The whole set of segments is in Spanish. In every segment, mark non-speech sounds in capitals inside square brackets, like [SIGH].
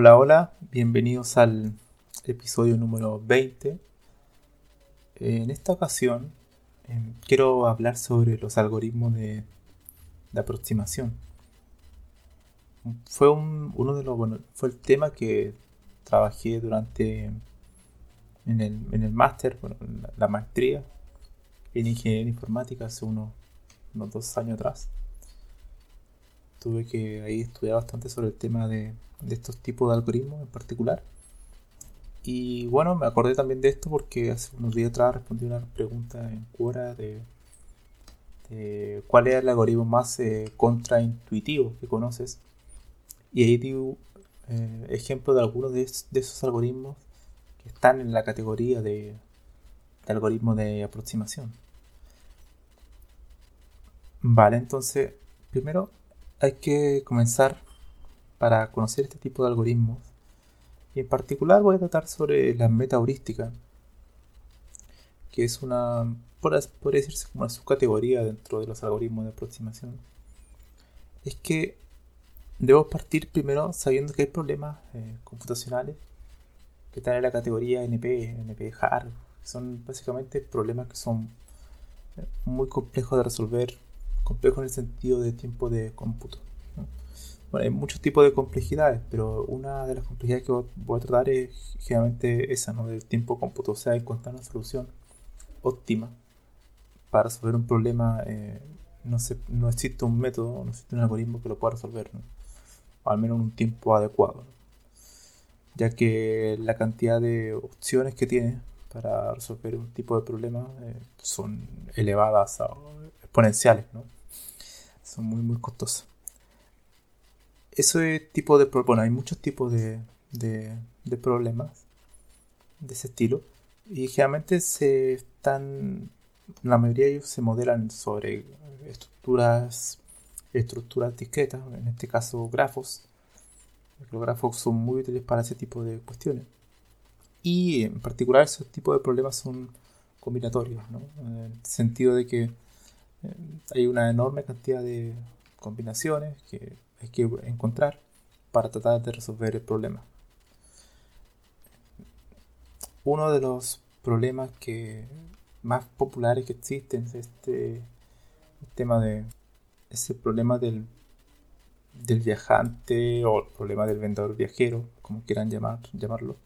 Hola, hola, bienvenidos al episodio número 20. En esta ocasión em, quiero hablar sobre los algoritmos de, aproximación. Fue uno de los, bueno, fue el tema que trabajé durante en el, en el máster, bueno, la, maestría en ingeniería informática hace unos, unos dos años atrás. Tuve que ahí estudiar bastante sobre el tema de de estos tipos de algoritmos en particular. Y bueno, me acordé también de esto porque hace unos días atrás respondí una pregunta en Quora de, cuál es el algoritmo más eh, contraintuitivo que conoces. Y ahí di eh, ejemplo de algunos de, esos algoritmos que están en la categoría de, de algoritmo de aproximación. Vale, entonces, primero hay que comenzar para conocer este tipo de algoritmos. Y en particular voy a tratar sobre la meta heurística, que es una, podría decirse como una subcategoría dentro de los algoritmos de aproximación. Es que debo partir primero sabiendo que hay problemas eh, computacionales que están en la categoría NP, NP hard, son básicamente problemas que son eh, muy complejos de resolver, complejos en el sentido de tiempo de cómputo. Bueno, hay muchos tipos de complejidades, pero una de las complejidades que voy a tratar es generalmente esa, ¿no? Del tiempo cómputo, o sea, encontrar una solución óptima para resolver un problema. Eh, no, no existe un método, no existe un algoritmo que lo pueda resolver, ¿no? al menos en un tiempo adecuado, ya que la cantidad de opciones que tiene para resolver un tipo de problema eh, son elevadas, exponenciales, ¿no? son muy, muy costosas ese tipo de bueno, hay muchos tipos de, de, problemas de ese estilo y generalmente se están la mayoría de ellos se modelan sobre estructuras estructuras discretas en este caso grafos los grafos son muy útiles para ese tipo de cuestiones y en particular esos tipos de problemas son combinatorios ¿no? en el sentido de que eh, hay una enorme cantidad de combinaciones que hay que encontrar para tratar de resolver el problema. Uno de los problemas que más populares que existen es este el tema de ese problema del, del viajante o el problema del vendedor viajero, como quieran llamar, llamarlo,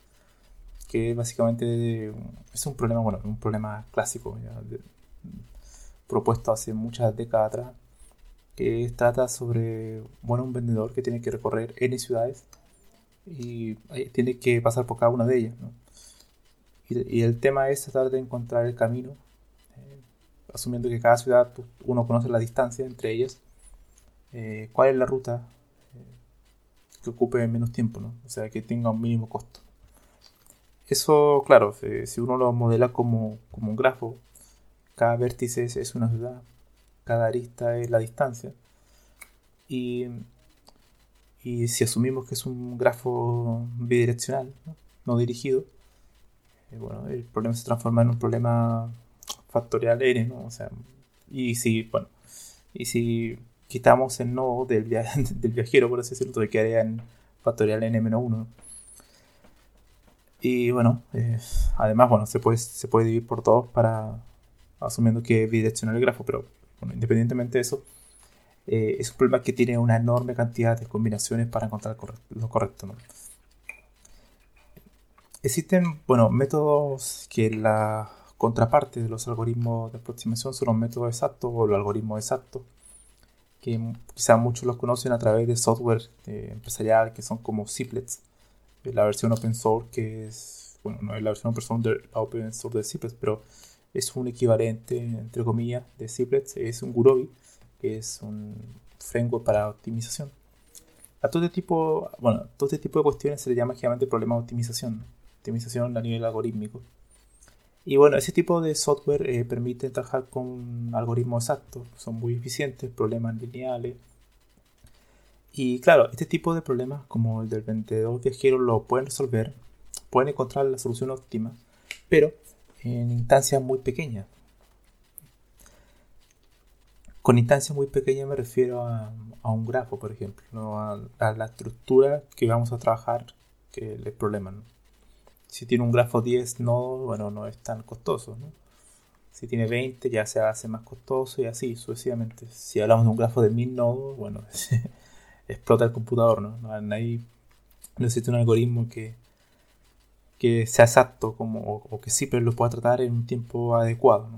que básicamente es un problema, bueno, un problema clásico, propuesto hace muchas décadas atrás, que trata sobre bueno, un vendedor que tiene que recorrer N ciudades y tiene que pasar por cada una de ellas. Y, el tema es tratar de encontrar el camino, eh, asumiendo que cada ciudad pues, uno conoce la distancia entre ellas, eh, cuál es la ruta eh, que ocupe menos tiempo, ¿no? o sea, que tenga un mínimo costo. Eso, claro, si uno lo modela como, como un grafo, cada vértice es una ciudad, cada arista es la distancia. Y, Y si asumimos que es un grafo bidireccional, no, dirigido, eh, bueno, el problema se transforma en un problema factorial n, ¿no? O sea, y si, bueno, y si quitamos el nodo del, [LAUGHS] del viajero, por así decirlo, entonces quedaría en factorial n-1. Y bueno, eh, además, bueno, se puede, se puede dividir por todos para, asumiendo que es bidireccional el grafo, pero independientemente de eso, eh, es un problema que tiene una enorme cantidad de combinaciones para encontrar lo correcto. Existen, bueno, métodos que la contraparte de los algoritmos de aproximación son los métodos exactos o los algoritmos exactos, que quizás muchos los conocen a través de software eh, empresarial que son como Ziplets, la versión open source que es, bueno, no es la versión open source de, open source de Ziplets, pero es un equivalente, entre comillas, de Ziplets, es un Gurobi, que es un framework para optimización. A todo este tipo, bueno, todo este tipo de cuestiones se le llama generalmente problema de optimización, optimización a nivel algorítmico. Y bueno, ese tipo de software eh, permite trabajar con algoritmos exactos, son muy eficientes, problemas lineales. Y claro, este tipo de problemas, como el del vendedor viajero, lo pueden resolver, pueden encontrar la solución óptima, pero en instancias muy pequeñas. Con instancias muy pequeñas me refiero a, un grafo, por ejemplo, a, la estructura que vamos a trabajar, que es el problema. Si tiene un grafo 10 nodos, bueno, no es tan costoso. Si tiene 20 ya se hace más costoso y así sucesivamente. Si hablamos de un grafo de 1000 nodos, bueno, [LAUGHS] explota el computador, ¿no? Ahí necesita un algoritmo que, que sea exacto como, o, que siempre lo pueda tratar en un tiempo adecuado.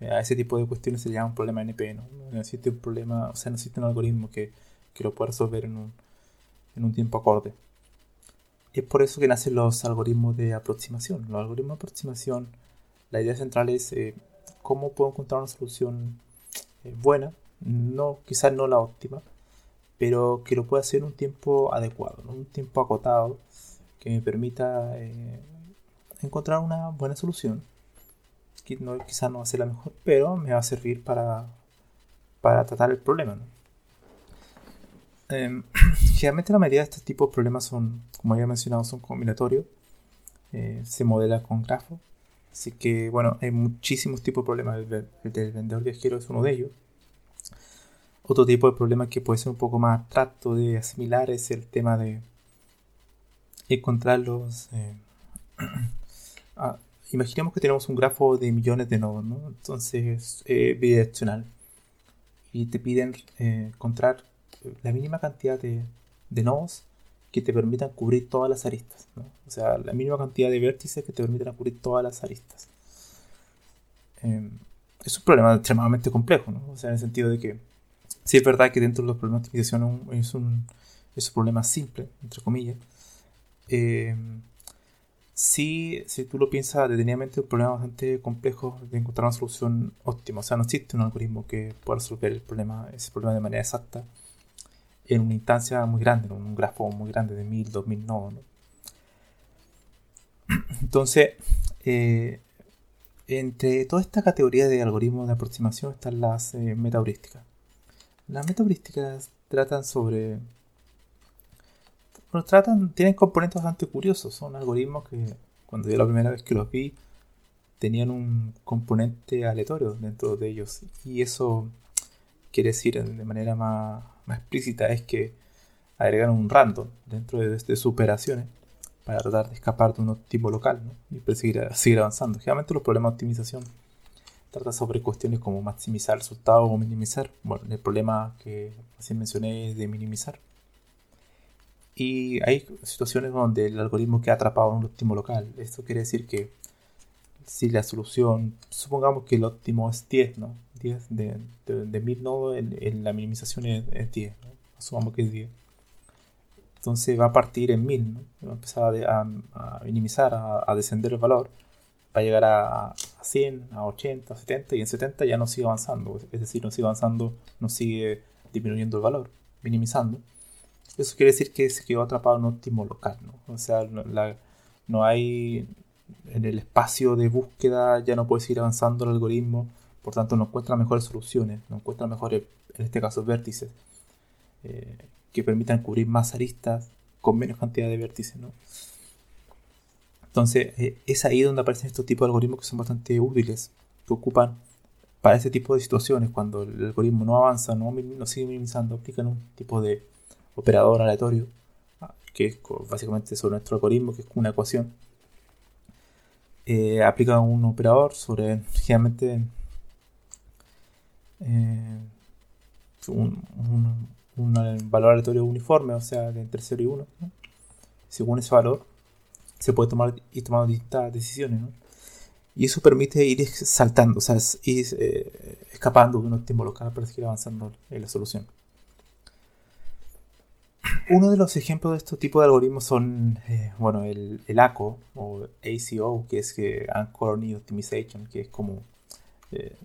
A ese tipo de cuestiones se llama un problema NP. ¿no? Necesita un problema, o sea, necesita un algoritmo que, que lo pueda resolver en un, en un tiempo acorde. Es por eso que nacen los algoritmos de aproximación. Los algoritmos de aproximación, la idea central es eh, cómo puedo encontrar una solución eh, buena, no, quizás no la óptima, pero que lo pueda hacer en un tiempo adecuado, un tiempo acotado que me permita eh, encontrar una buena solución. No, quizás no va a ser la mejor, pero me va a servir para, para tratar el problema. Em, [CLEARS THROAT] generalmente la mayoría de este tipo de problemas son, como había mencionado, son combinatorios. Eh, se modela con grafo. Así que, bueno, hay muchísimos tipos de problemas. El, del vendedor viajero es uno de ellos. Otro tipo de problema que puede ser un poco más abstracto de asimilar es el tema de encontrarlos. Eh, [CLEARS THROAT] ah, imaginemos que tenemos un grafo de millones de nodos, ¿no? Entonces, eh, bidireccional. Y te piden eh, encontrar la mínima cantidad de, nodos que te permitan cubrir todas las aristas. ¿no? O sea, la mínima cantidad de vértices que te permitan cubrir todas las aristas. Em, es un problema extremadamente complejo, ¿no? O sea, en el sentido de que sí es verdad que dentro de los problemas de optimización es un, es un problema simple, entre comillas, eh, sí, si tú lo piensas detenidamente, es un problema bastante complejo de encontrar una solución óptima. O sea, no existe un algoritmo que pueda resolver el problema, ese problema de manera exacta en una instancia muy grande, en un grafo muy grande de 1000, 2000 nodos. Entonces, eh, entre toda esta categoría de algoritmos de aproximación están las eh, metaheurísticas. Las metaheurísticas tratan sobre tratan, tienen componentes bastante curiosos. Son algoritmos que cuando yo la primera vez que los vi tenían un componente aleatorio dentro de ellos. Y eso quiere decir de manera más, explícita es que agregan un random dentro de, sus operaciones para tratar de escapar de un tipo local y seguir, seguir avanzando. Generalmente los problemas de optimización tratan sobre cuestiones como maximizar resultados o minimizar. Bueno, el problema que así mencioné es de minimizar. Y hay situaciones donde el algoritmo queda atrapado en un óptimo local. Esto quiere decir que si la solución, supongamos que el óptimo es 10, ¿no? 10 de, de, 1000 nodos, en, la minimización es, 10, ¿no? Asumamos que es 10. Entonces va a partir en 1000, ¿no? Va a empezar a, minimizar, a, descender el valor. Va a llegar a, 100, a 80, a 70 y en 70 ya no sigue avanzando. Es decir, no sigue avanzando, no sigue disminuyendo el valor, minimizando. Eso quiere decir que se quedó atrapado en un óptimo local, ¿no? O sea, no hay en el espacio de búsqueda ya no puede seguir avanzando el algoritmo, por tanto no encuentra mejores soluciones, no encuentra mejores, en este caso, vértices, eh, que permitan cubrir más aristas con menos cantidad de vértices. ¿no? Entonces, eh, es ahí donde aparecen estos tipos de algoritmos que son bastante útiles, que ocupan para ese tipo de situaciones, cuando el algoritmo no avanza, no, no sigue minimizando, aplican un tipo de operador aleatorio, que es básicamente sobre nuestro algoritmo, que es una ecuación. Eh, aplica un operador sobre, generalmente, eh, un, valor aleatorio uniforme, o sea, entre 0 y 1. Según ese valor, se puede tomar y tomar distintas decisiones. Y eso permite ir saltando, o sea, ir eh, escapando de un óptimo local para seguir avanzando en la solución. Uno de los ejemplos de este tipo de algoritmos son, eh, bueno, el, ACO o ACO, que es que Colony Optimization, que es como eh,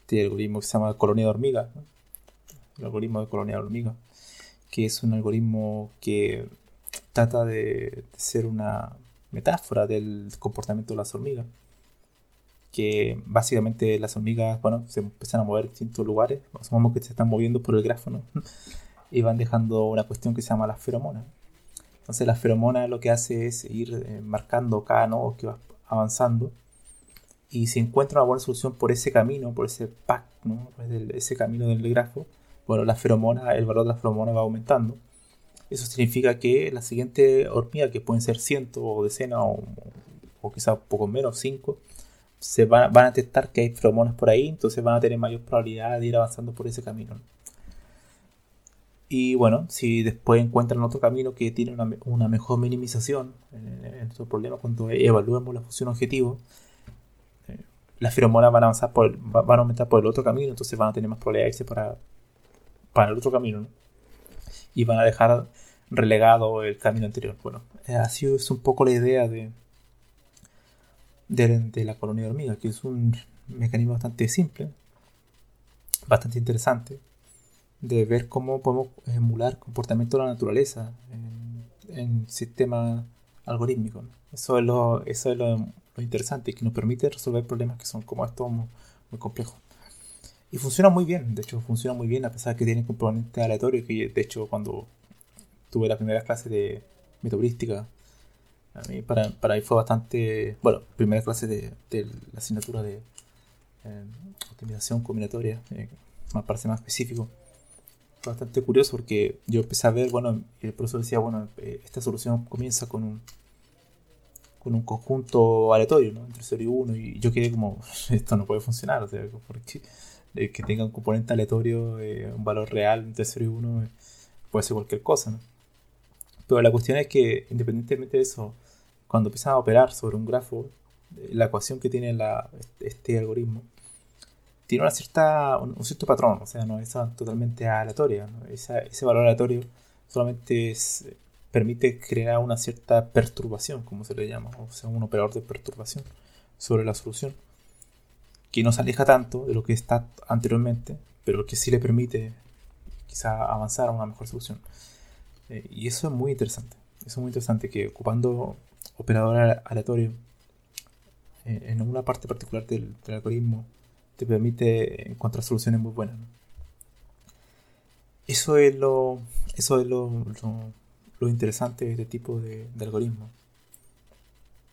este algoritmo que se llama colonia de hormiga, el algoritmo de colonia de hormiga, que es un algoritmo que trata de ser una metáfora del comportamiento de las hormigas que básicamente las hormigas, bueno, se empiezan a mover en distintos lugares, asumamos que se están moviendo por el grafo, y van dejando una cuestión que se llama la feromona. Entonces la feromona lo que hace es ir eh, marcando cada nodo que va avanzando y si encuentra una buena solución por ese camino, por ese pack, ¿no? ese camino del grafo, bueno, la feromona, el valor de la feromona va aumentando. Eso significa que la siguiente hormiga, que pueden ser cientos o decenas o, o quizás poco menos, cinco, se van, a detectar que hay feromonas por ahí, entonces van a tener mayor probabilidad de ir avanzando por ese camino. Y bueno, si después encuentran otro camino que tiene una, mejor minimización en, estos problemas, cuando evaluemos la función objetivo, eh, las feromonas van a avanzar por, van a aumentar por el otro camino, entonces van a tener más probabilidad de irse para, para el otro camino. Y van a dejar relegado el camino anterior. Bueno, eh, así es un poco la idea de, de, la colonia de hormigas, que es un mecanismo bastante simple, bastante interesante, de ver cómo podemos emular comportamiento de la naturaleza en, en sistemas algorítmicos. Eso es, lo, eso es lo, interesante y que nos permite resolver problemas que son como estos muy, complejos. Y funciona muy bien, de hecho funciona muy bien a pesar de que tiene componente aleatorio, que de hecho cuando tuve la primera clase de metodística a mí, para, para mí fue bastante, bueno, primera clase de, de la asignatura de eh, optimización combinatoria, eh, me parece más específico. Bastante curioso porque yo empecé a ver, bueno, el profesor decía, bueno, eh, esta solución comienza con un con un conjunto aleatorio, ¿no? Entre 0 y 1, y yo quedé como, [LAUGHS] esto no puede funcionar, o sea, porque que tenga un componente aleatorio, un valor real entre 0 y 1, puede ser cualquier cosa, ¿no? Pero la cuestión es que, independientemente de eso, cuando empiezas a operar sobre un grafo, eh, la ecuación que tiene este algoritmo tiene una cierta, un, cierto patrón, o sea, no es totalmente aleatoria. ese valor aleatorio solamente permite crear una cierta perturbación, como se le llama, o sea, un operador de perturbación sobre la solución, que no se aleja tanto de lo que está anteriormente, pero que sí le permite quizá avanzar a una mejor solución. Eh, y eso es muy interesante. Eso es muy interesante que ocupando operador aleatorio eh, en una parte particular del, algoritmo te permite encontrar soluciones muy buenas. Eso es lo, eso es lo, lo, interesante de este tipo de, algoritmos.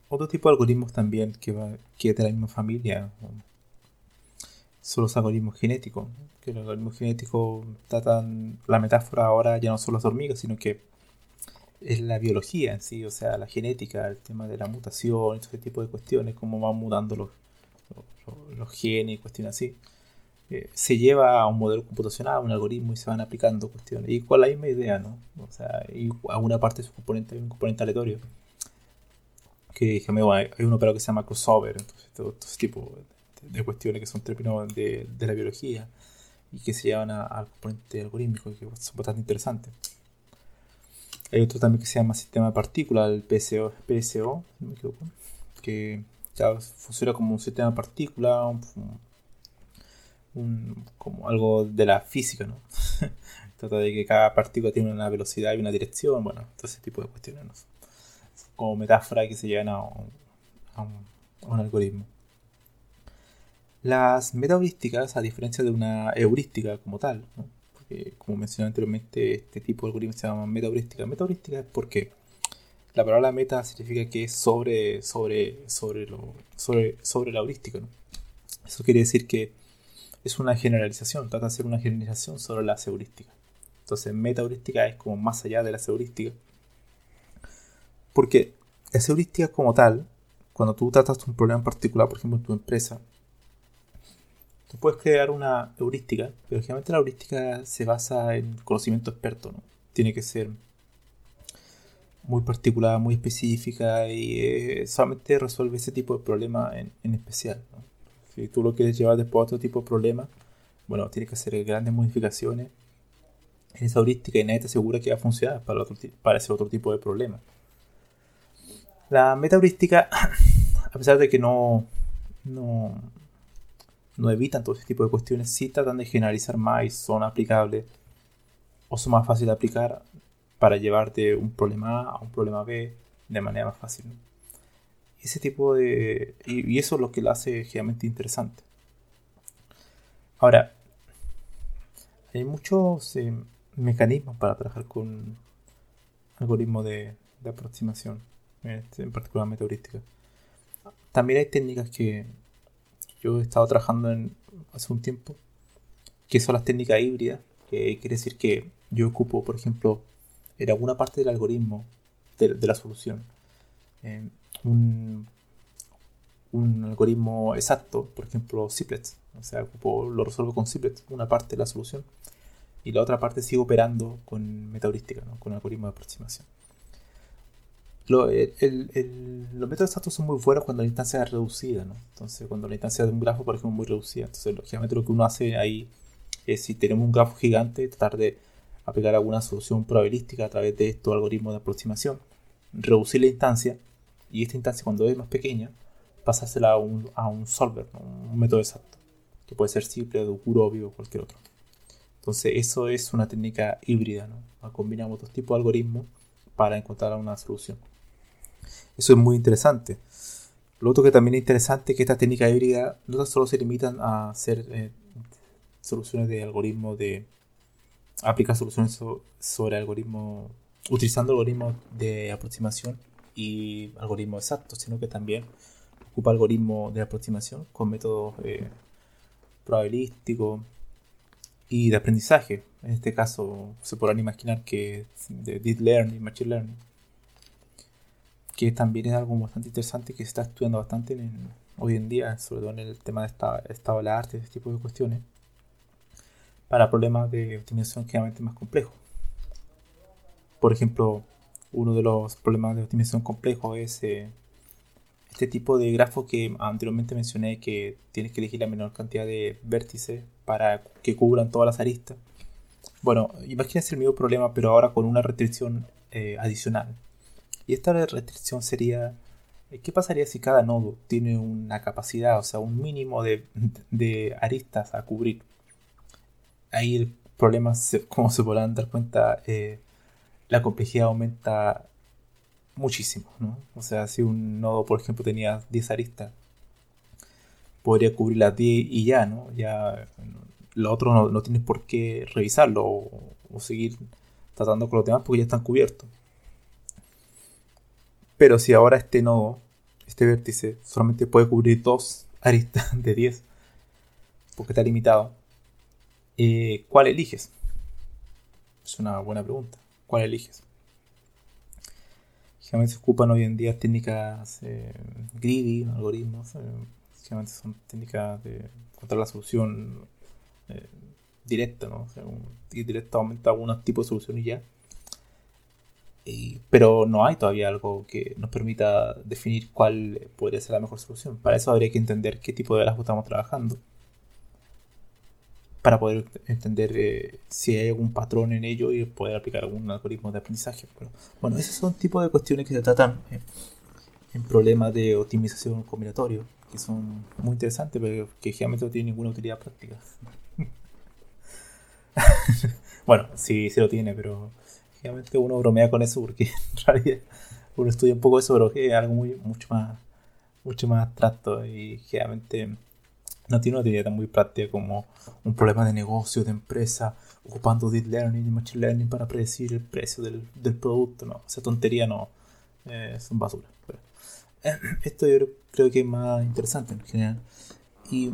Otro tipo de algoritmos también que, va, que es de la misma familia son los algoritmos genéticos. Que los algoritmos genéticos tratan la metáfora ahora ya no son las hormigas, sino que es la biología en sí, o sea, la genética, el tema de la mutación, ese tipo de cuestiones, cómo van mudando los, los, genes y cuestiones así. Eh, se lleva a un modelo computacional, un algoritmo y se van aplicando cuestiones. Y con la misma idea, ¿no? O sea, y alguna parte de su componente, hay un componente aleatorio. Que hay un operador que se llama crossover, entonces todo, ese tipo de, cuestiones que son términos de, de, la biología y que se llevan al componente algorítmico y que son bastante interesantes. Hay otro también que se llama sistema de partículas, el PSO, PSO me equivoco, que ya funciona como un sistema de partículas, como algo de la física, ¿no? [LAUGHS] Trata de que cada partícula tiene una velocidad y una dirección, bueno, todo ese tipo de cuestiones, ¿no? Como metáfora que se llegan a un, algoritmo. Las metaheurísticas, a diferencia de una heurística como tal, ¿no? como mencioné anteriormente, este tipo de algoritmo se llama metaheurística. Metaheurística es porque la palabra meta significa que es sobre, sobre, sobre, lo, sobre, sobre la heurística. Eso quiere decir que es una generalización, trata de hacer una generalización sobre la heurística. Entonces, metaheurística es como más allá de la heurística. Porque la heurística como tal, cuando tú tratas un problema en particular, por ejemplo en tu empresa, tú puedes crear una heurística, pero generalmente la heurística se basa en conocimiento experto, ¿no? Tiene que ser muy particular, muy específica y eh, solamente resuelve ese tipo de problema en, especial. Si tú lo quieres llevar después a otro tipo de problema, bueno, tienes que hacer grandes modificaciones en esa heurística y nadie te asegura que va a funcionar para, para ese otro tipo de problema. La meta heurística, [CLEARS THROAT] a pesar de que no, no, no evitan todo ese tipo de cuestiones, sí tratan de generalizar más y son aplicables o son más fáciles de aplicar para llevarte un problema A a un problema B de manera más fácil. Ese tipo de... Y, eso es lo que lo hace generalmente interesante. Ahora, hay muchos eh, mecanismos para trabajar con algoritmos de, aproximación, este, en particular metaheurística. También hay técnicas que yo he estado trabajando en hace un tiempo, que son las técnicas híbridas, que quiere decir que yo ocupo, por ejemplo, en alguna parte del algoritmo de, la solución. Eh, un, algoritmo exacto, por ejemplo, Ziplets. O sea, lo resuelvo con Ziplets, una parte de la solución. Y la otra parte sigo operando con metaheurística, ¿no? con algoritmo de aproximación. los métodos exactos son muy buenos cuando la instancia es reducida, ¿no? Entonces, cuando la instancia de un grafo, por ejemplo, es muy reducida. Entonces, lógicamente lo que uno hace ahí es, si tenemos un grafo gigante, tratar de aplicar alguna solución probabilística a través de estos algoritmos de aproximación, reducir la instancia y esta instancia cuando es más pequeña pasársela a un, a un solver, un método exacto, que puede ser simple, de o cualquier otro. Entonces eso es una técnica híbrida, ¿no? combinamos dos tipos de algoritmos para encontrar una solución. Eso es muy interesante. Lo otro que también es interesante es que esta técnica híbrida no solo se limitan a hacer eh, soluciones de algoritmos de aplicar soluciones sobre algoritmos, utilizando algoritmos de aproximación y algoritmos exactos, sino que también ocupa algoritmos de aproximación con métodos eh, probabilísticos y de aprendizaje. En este caso se podrán imaginar que de Deep Learning, Machine Learning, que también es algo bastante interesante que se está estudiando bastante hoy en día, sobre todo en el tema de estado de la arte, ese tipo de cuestiones para problemas de optimización generalmente más complejos. Por ejemplo, uno de los problemas de optimización complejos es eh, este tipo de grafo que anteriormente mencioné que tienes que elegir la menor cantidad de vértices para que cubran todas las aristas. Bueno, imagínense el mismo problema pero ahora con una restricción eh, adicional. Y esta restricción sería, eh, ¿qué pasaría si cada nodo tiene una capacidad, o sea, un mínimo de aristas a cubrir? Ahí el problema, como se podrán dar cuenta, eh, la complejidad aumenta muchísimo, ¿no? O sea, si un nodo, por ejemplo, tenía 10 aristas, podría cubrir las 10 y ya, ¿no? Ya lo otro no, tienes por qué revisarlo o, seguir tratando con los demás porque ya están cubiertos. Pero si ahora este nodo, este vértice, solamente puede cubrir dos aristas de 10, porque está limitado, eh, ¿cuál eliges? Es una buena pregunta. ¿Cuál eliges? Generalmente se ocupan hoy en día técnicas eh, greedy, algoritmos. Eh, generalmente son técnicas de encontrar la solución eh, directa, ¿no? O sea, un, algún tipo de solución y ya. pero no hay todavía algo que nos permita definir cuál podría ser la mejor solución. Para eso habría que entender qué tipo de grafo estamos trabajando para poder entender eh, si hay algún patrón en ello y poder aplicar algún algoritmo de aprendizaje. Bueno, esos son tipos de cuestiones que se tratan en problemas de optimización combinatorio, que son muy interesantes, pero que generalmente no tienen ninguna utilidad práctica. [LAUGHS] bueno, sí, sí lo tiene, pero generalmente uno bromea con eso porque [LAUGHS] en realidad uno estudia un poco eso, pero es algo muy, mucho más mucho más abstracto y generalmente no tiene una tan muy práctica como un problema de negocio, de empresa, ocupando deep learning y machine learning para predecir el precio del, del producto. No, esa tontería no, eh, son basura. Eh, esto yo creo que es más interesante en general. Y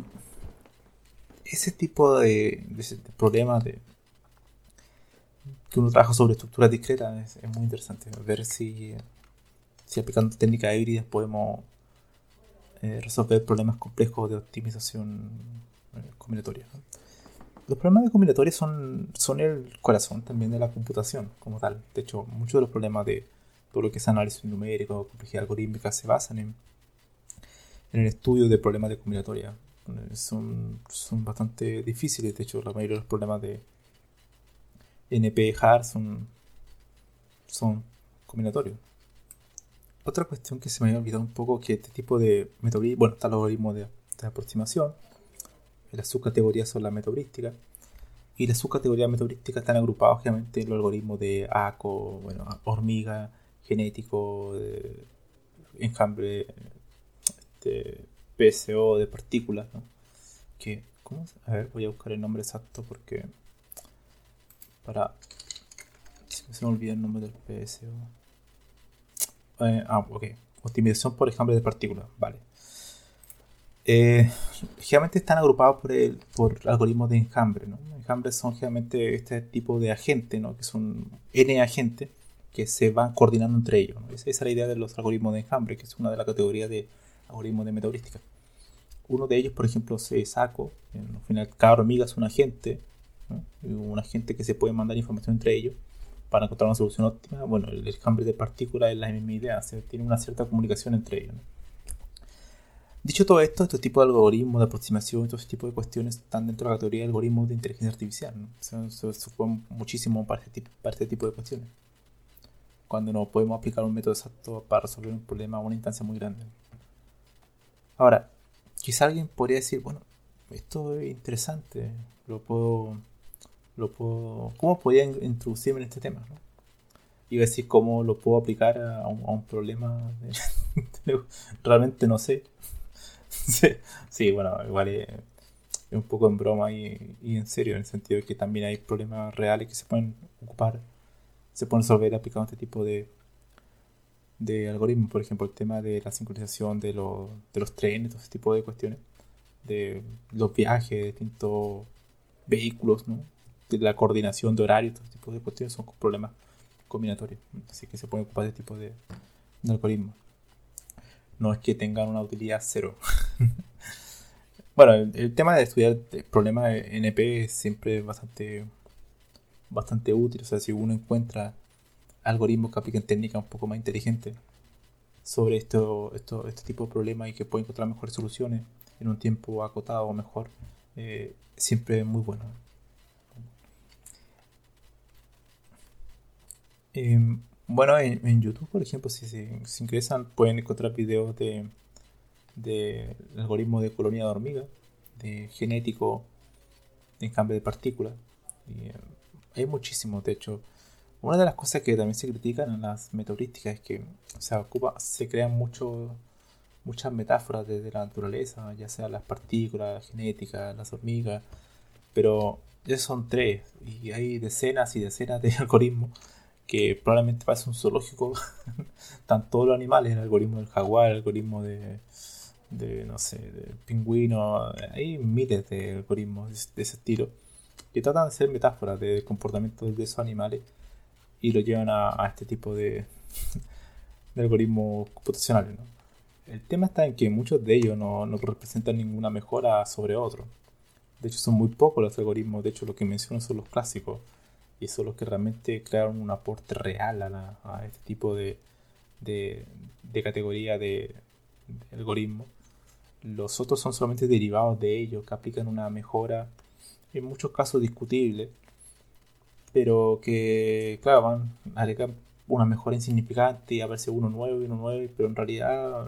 ese tipo de, de, problemas de, que uno trabaja sobre estructuras discretas es, muy interesante. Ver si, si aplicando técnicas híbridas podemos eh, resolver problemas complejos de optimización eh, combinatoria. Los problemas de combinatoria son, son el corazón también de la computación como tal. De hecho, muchos de los problemas de todo lo que es análisis numérico, complejidad algorítmica, se basan en, en el estudio de problemas de combinatoria. Eh, son, son bastante difíciles, de hecho, la mayoría de los problemas de NP-HAR son, son combinatorios. Otra cuestión que se me había olvidado un poco que este tipo de metodología, bueno, está el algoritmo de, aproximación, las subcategorías son las metodísticas, y las subcategorías metodísticas están agrupadas obviamente en los algoritmos de ACO, bueno, hormiga, genético, de enjambre, este, PSO de partículas, ¿no? Que, ¿cómo? A ver, voy a buscar el nombre exacto porque para... Se me olvida el nombre del PSO. Eh, ah, ok. Optimización por enjambre de partículas, vale. Eh, generalmente están agrupados por, el, por algoritmos de enjambre. ¿no? Enjambres son generalmente este tipo de agentes, ¿no? que son N agentes que se van coordinando entre ellos. Esa, es la idea de los algoritmos de enjambre, que es una de las categorías de algoritmos de metaheurística. Uno de ellos, por ejemplo, es SACO. Al final, cada hormiga es un agente, un agente que se puede mandar información entre ellos para encontrar una solución óptima. Bueno, el enjambre de partículas es la misma idea, se tiene una cierta comunicación entre ellos. Dicho todo esto, este tipo de algoritmos de aproximación, todo ese tipo de cuestiones están dentro de la categoría de algoritmos de inteligencia artificial. ¿no? Se, supone muchísimo para este, tipo, para este tipo de cuestiones. Cuando no podemos aplicar un método exacto para resolver un problema a una instancia muy grande. Ahora, quizá alguien podría decir, bueno, esto es interesante, lo puedo cómo podría introducirme en este tema. ¿no? A decir cómo lo puedo aplicar a un, problema. [LAUGHS] realmente no sé. [LAUGHS] sí, bueno, igual es, un poco en broma y, en serio, en el sentido de que también hay problemas reales que se pueden ocupar, se pueden resolver aplicando este tipo de, de algoritmos. Por ejemplo, el tema de la sincronización de, los, de los trenes, todo ese tipo de cuestiones, de los viajes de distintos vehículos, ¿no? La coordinación de horario, todo tipo de cuestiones son problemas combinatorios. Así que se puede ocupar de este tipo de, algoritmos. No es que tengan una utilidad cero. [LAUGHS] bueno, el, tema de estudiar problemas NP es siempre bastante, bastante útil. O sea, si uno encuentra algoritmos que apliquen técnicas un poco más inteligentes sobre esto, esto, este tipo de problemas y que pueden encontrar mejores soluciones en un tiempo acotado o mejor, eh, siempre es muy bueno. Em, bueno, en, YouTube, por ejemplo, si se ingresan, pueden encontrar videos de, de algoritmo de colonia de hormiga, de genético, de cambio de partículas. Y, em, hay muchísimos, de hecho. Una de las cosas que también se critican en las metodísticas es que se, ocupa, se crean mucho, muchas metáforas desde la naturaleza, ya sea las partículas, la genética, las hormigas, pero ya son tres y hay decenas y decenas de [LAUGHS] algoritmos que probablemente parece un zoológico, [LAUGHS] están todos los animales, el algoritmo del jaguar, el algoritmo de, de no sé, del pingüino, hay miles de algoritmos de ese estilo que tratan de ser metáforas del comportamiento de esos animales y lo llevan a, este tipo de, [LAUGHS] de algoritmos computacionales. El tema está en que muchos de ellos no, no representan ninguna mejora sobre otros. De hecho, son muy pocos los algoritmos. De hecho, lo que menciono son los clásicos y son los que realmente crearon un aporte real a, este tipo de, de, categoría de, algoritmo. Los otros son solamente derivados de ellos que aplican una mejora, en muchos casos discutible, pero que, claro, van a una mejora insignificante y a verse uno nuevo y uno nuevo, pero en realidad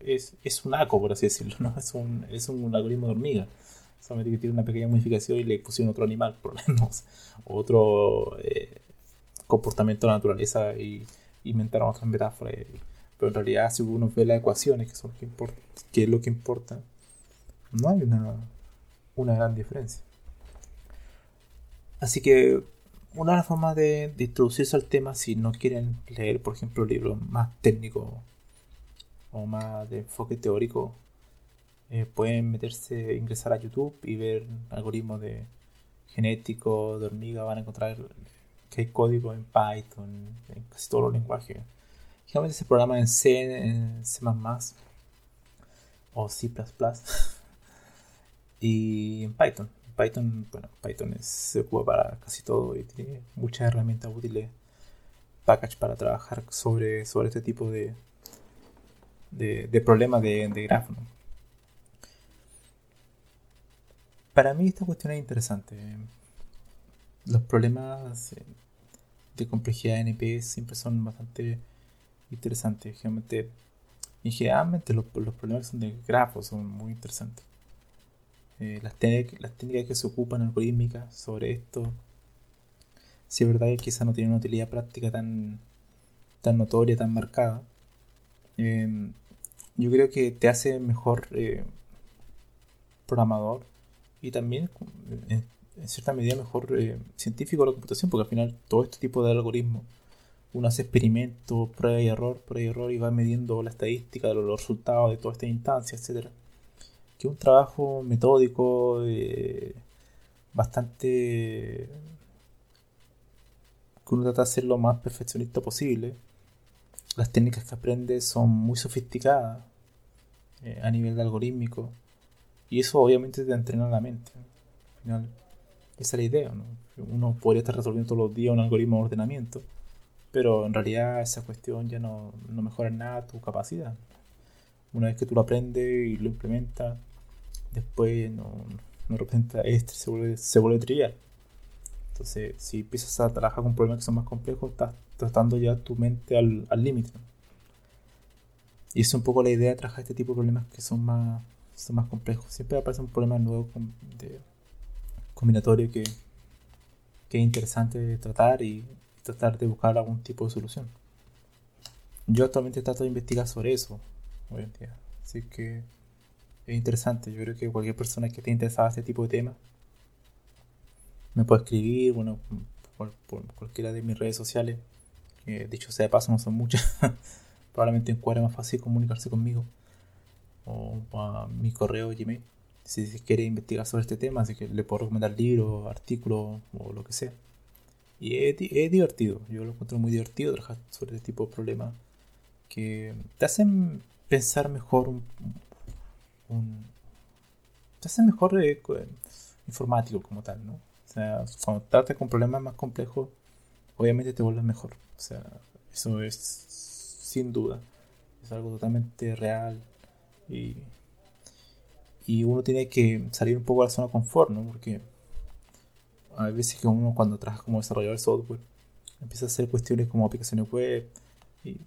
es, es, un ACO, por así decirlo, ¿no? [LAUGHS] es, un, es un algoritmo de hormiga solamente que tiene una pequeña modificación y le pusieron otro animal, por lo menos, [LAUGHS] otro eh, comportamiento de la naturaleza y inventaron otras metáforas. Pero en realidad, si uno ve las ecuaciones, que, son que, importa, que es lo que importa, no hay una, una gran diferencia. Así que una de las formas de, introducirse al tema, si no quieren leer, por ejemplo, libros más técnicos o más de enfoque teórico, eh, pueden meterse, ingresar a YouTube y ver algoritmos de genético, de hormiga, van a encontrar que hay código en Python, en casi todos los lenguajes. Generalmente se programa en C, en C++ o C++ [LAUGHS] y en Python. Python, bueno, Python se ocupa para casi todo y tiene muchas herramientas útiles, package para trabajar sobre, sobre este tipo de, de, problemas de, de grafo. Para mí esta cuestión es interesante. Los problemas de complejidad de NP siempre son bastante interesantes. Generalmente, y generalmente los, los problemas son de grafos son muy interesantes. Eh, las, técnicas que se ocupan algorítmicas sobre esto, si es verdad que quizá no tienen una utilidad práctica tan, notoria, tan marcada, em, yo creo que te hace mejor eh, programador y también en, cierta medida mejor eh, científico de la computación, porque al final todo este tipo de algoritmos uno hace experimentos, prueba y error, prueba y error y va midiendo la estadística de los resultados de toda esta instancia, etcétera que un trabajo metódico, eh, bastante que uno trata de ser lo más perfeccionista posible. Las técnicas que aprende son muy sofisticadas eh, a nivel algorítmico y eso obviamente te entrena la mente. Al final, esa es la idea. Uno podría estar resolviendo todos los días un algoritmo de ordenamiento, pero en realidad esa cuestión ya no, no mejora nada tu capacidad. Una vez que tú lo aprendes y lo implementas, después no, no representa este, se vuelve, se vuelve trivial. Entonces, si empiezas a trabajar con problemas que son más complejos, estás tratando ya tu mente al límite. Y es un poco la idea de trabajar este tipo de problemas que son más, son más complejos. Siempre aparece un problema nuevo de, combinatorio que, que es interesante tratar y tratar de buscar algún tipo de solución. Yo actualmente trato de investigar sobre eso hoy en día. Así que es interesante. Yo creo que cualquier persona que esté interesada en este tipo de temas me puede escribir, bueno, por, cualquiera de mis redes sociales. Que dicho sea de paso, no son muchas. [LAUGHS] Probablemente encuadre más fácil comunicarse conmigo. O a mi correo Gmail. Si, quiere investigar sobre este tema, así que le puedo recomendar libros, artículos o lo que sea. Y es, es divertido. Yo lo encuentro muy divertido trabajar sobre este tipo de problemas que te hacen pensar mejor un, un... Te hace mejor eh, informático como tal, ¿no? O sea, cuando tratas con problemas más complejos, obviamente te vuelves mejor. O sea, eso es sin duda. Es algo totalmente real y, y uno tiene que salir un poco de la zona de confort, ¿no? Porque hay veces que uno cuando trabaja como desarrollador de software empieza a hacer cuestiones como aplicaciones web y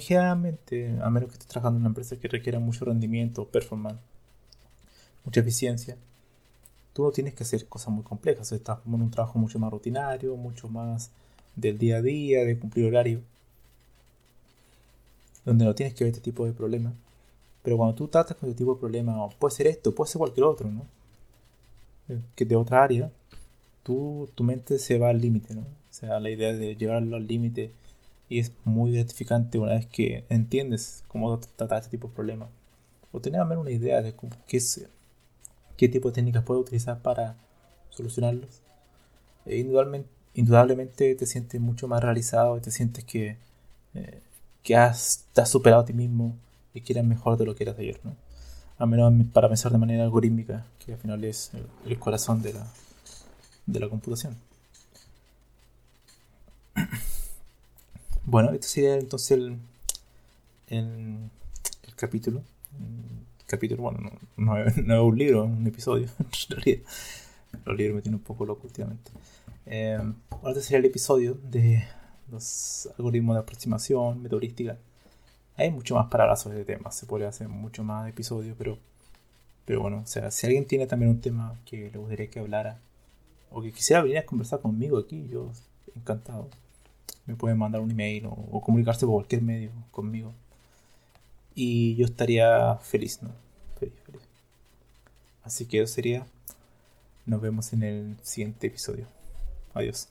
generalmente, a menos que estés trabajando en una empresa que requiera mucho rendimiento, performance, mucha eficiencia, tú no tienes que hacer cosas muy complejas. Estás en un trabajo mucho más rutinario, mucho más del día a día, de cumplir horario, donde no tienes que ver este tipo de problemas. Pero cuando tú tratas con este tipo de problemas, puede ser esto, puede ser cualquier otro, ¿no? Eh, que de otra área, tú, tu mente se va al límite, ¿no? O sea, la idea de llevarlo al límite y es muy gratificante una vez que entiendes cómo tratar este tipo de problemas. O tener al menos una idea de qué, qué tipo de técnicas puedes utilizar para solucionarlos. E indudablemente, indudablemente te sientes mucho más realizado y te sientes que, eh, que has, te has superado a ti mismo que eres mejor de lo que eras ayer. ¿no? Al menos para pensar de manera algorítmica, que al final es el, corazón de la, de la computación. Bueno, este sería entonces el, el, capítulo. El capítulo, bueno, no, es un libro, es un episodio, [LAUGHS] en realidad. Los libros me tienen un poco loco últimamente. Eh, ahora este sería el episodio de los algoritmos de aproximación, metodística. Hay mucho más para hablar sobre este tema, se podría hacer mucho más episodios, pero, pero bueno, o sea, si alguien tiene también un tema que le gustaría que hablara, o que quisiera venir a conversar conmigo aquí, yo encantado me pueden mandar un email o, comunicarse por cualquier medio conmigo. Y yo estaría feliz, ¿no? Feliz, feliz. Así que eso sería. Nos vemos en el siguiente episodio. Adiós.